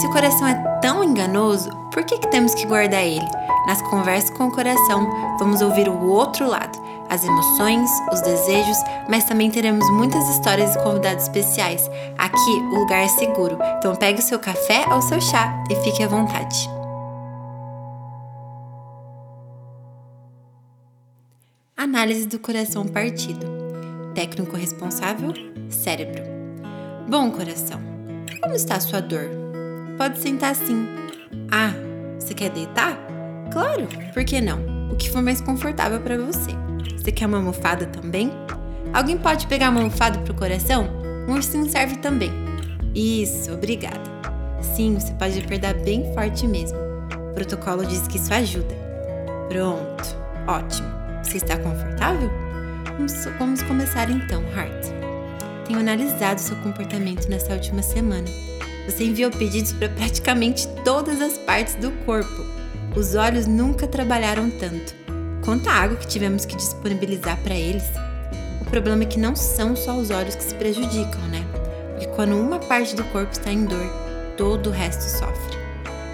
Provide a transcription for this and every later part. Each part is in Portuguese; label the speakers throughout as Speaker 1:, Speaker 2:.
Speaker 1: Se o coração é tão enganoso, por que, que temos que guardar ele? Nas conversas com o coração, vamos ouvir o outro lado, as emoções, os desejos, mas também teremos muitas histórias e convidados especiais. Aqui o lugar é seguro, então pegue o seu café ou seu chá e fique à vontade. Análise do coração partido. Técnico responsável: cérebro. Bom coração, como está a sua dor? Pode sentar assim. Ah, você quer deitar? Claro, por que não? O que for mais confortável para você. Você quer uma almofada também? Alguém pode pegar uma almofada pro coração? Um ursinho serve também. Isso, obrigada. Sim, você pode apertar bem forte mesmo. O protocolo diz que isso ajuda. Pronto, ótimo. Você está confortável? Vamos, vamos começar então, Hart. Tenho analisado seu comportamento nessa última semana. Você enviou pedidos para praticamente todas as partes do corpo. Os olhos nunca trabalharam tanto. Quanta água que tivemos que disponibilizar para eles. O problema é que não são só os olhos que se prejudicam, né? Porque quando uma parte do corpo está em dor, todo o resto sofre.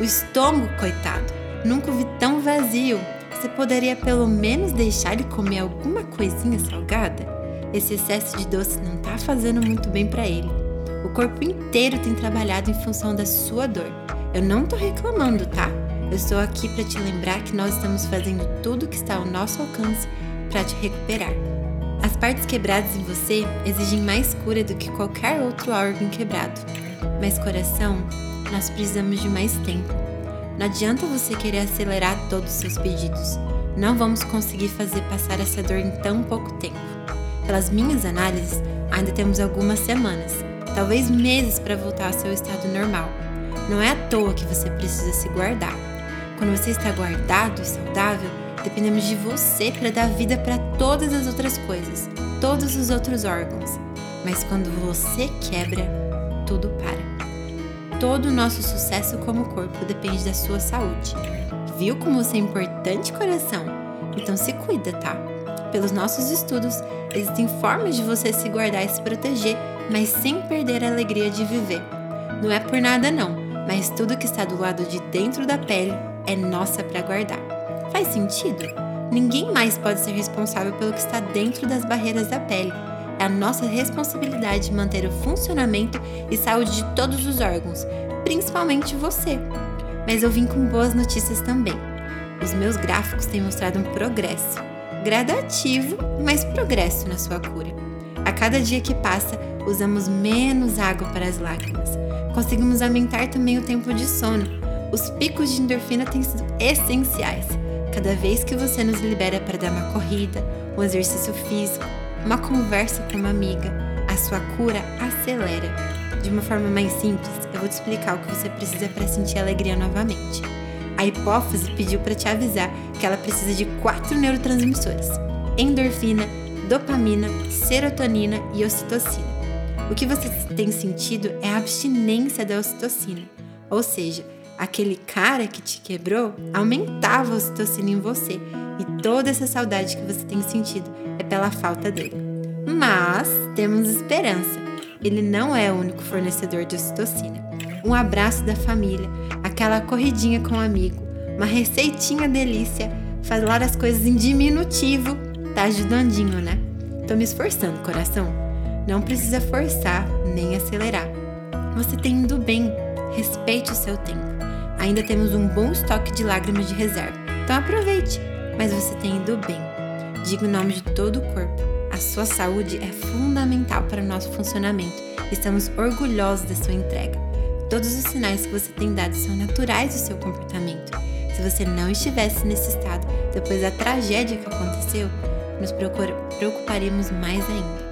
Speaker 1: O estômago, coitado, nunca o vi tão vazio. Você poderia pelo menos deixar ele comer alguma coisinha salgada? Esse excesso de doce não tá fazendo muito bem para ele. O corpo inteiro tem trabalhado em função da sua dor. Eu não tô reclamando, tá? Eu estou aqui para te lembrar que nós estamos fazendo tudo o que está ao nosso alcance para te recuperar. As partes quebradas em você exigem mais cura do que qualquer outro órgão quebrado. Mas coração, nós precisamos de mais tempo. Não adianta você querer acelerar todos os seus pedidos. Não vamos conseguir fazer passar essa dor em tão pouco tempo. Pelas minhas análises, ainda temos algumas semanas, talvez meses para voltar ao seu estado normal. Não é à toa que você precisa se guardar. Quando você está guardado e saudável, dependemos de você para dar vida para todas as outras coisas, todos os outros órgãos. Mas quando você quebra, tudo para. Todo o nosso sucesso como corpo depende da sua saúde. Viu como você é importante, coração? Então se cuida, tá? Pelos nossos estudos, existem formas de você se guardar e se proteger, mas sem perder a alegria de viver. Não é por nada não, mas tudo que está do lado de dentro da pele é nossa para guardar. Faz sentido? Ninguém mais pode ser responsável pelo que está dentro das barreiras da pele. É a nossa responsabilidade manter o funcionamento e saúde de todos os órgãos, principalmente você. Mas eu vim com boas notícias também. Os meus gráficos têm mostrado um progresso. Gradativo, mas progresso na sua cura. A cada dia que passa, usamos menos água para as lágrimas. Conseguimos aumentar também o tempo de sono os picos de endorfina têm sido essenciais. Cada vez que você nos libera para dar uma corrida, um exercício físico, uma conversa com uma amiga, a sua cura acelera. De uma forma mais simples, eu vou te explicar o que você precisa para sentir alegria novamente. A hipófise pediu para te avisar que ela precisa de quatro neurotransmissores: endorfina, dopamina, serotonina e ocitocina. O que você tem sentido é a abstinência da ocitocina, ou seja, aquele cara que te quebrou aumentava a ocitocina em você e toda essa saudade que você tem sentido é pela falta dele. Mas temos esperança. Ele não é o único fornecedor de ocitocina. Um abraço da família, aquela corridinha com um amigo, uma receitinha delícia, falar as coisas em diminutivo, tá ajudandinho, né? Tô me esforçando, coração. Não precisa forçar nem acelerar. Você tem indo bem. Respeite o seu tempo. Ainda temos um bom estoque de lágrimas de reserva, então aproveite. Mas você tem ido bem. Digo em nome de todo o corpo. A sua saúde é fundamental para o nosso funcionamento. Estamos orgulhosos da sua entrega. Todos os sinais que você tem dado são naturais do seu comportamento. Se você não estivesse nesse estado depois da tragédia que aconteceu, nos preocuparíamos mais ainda.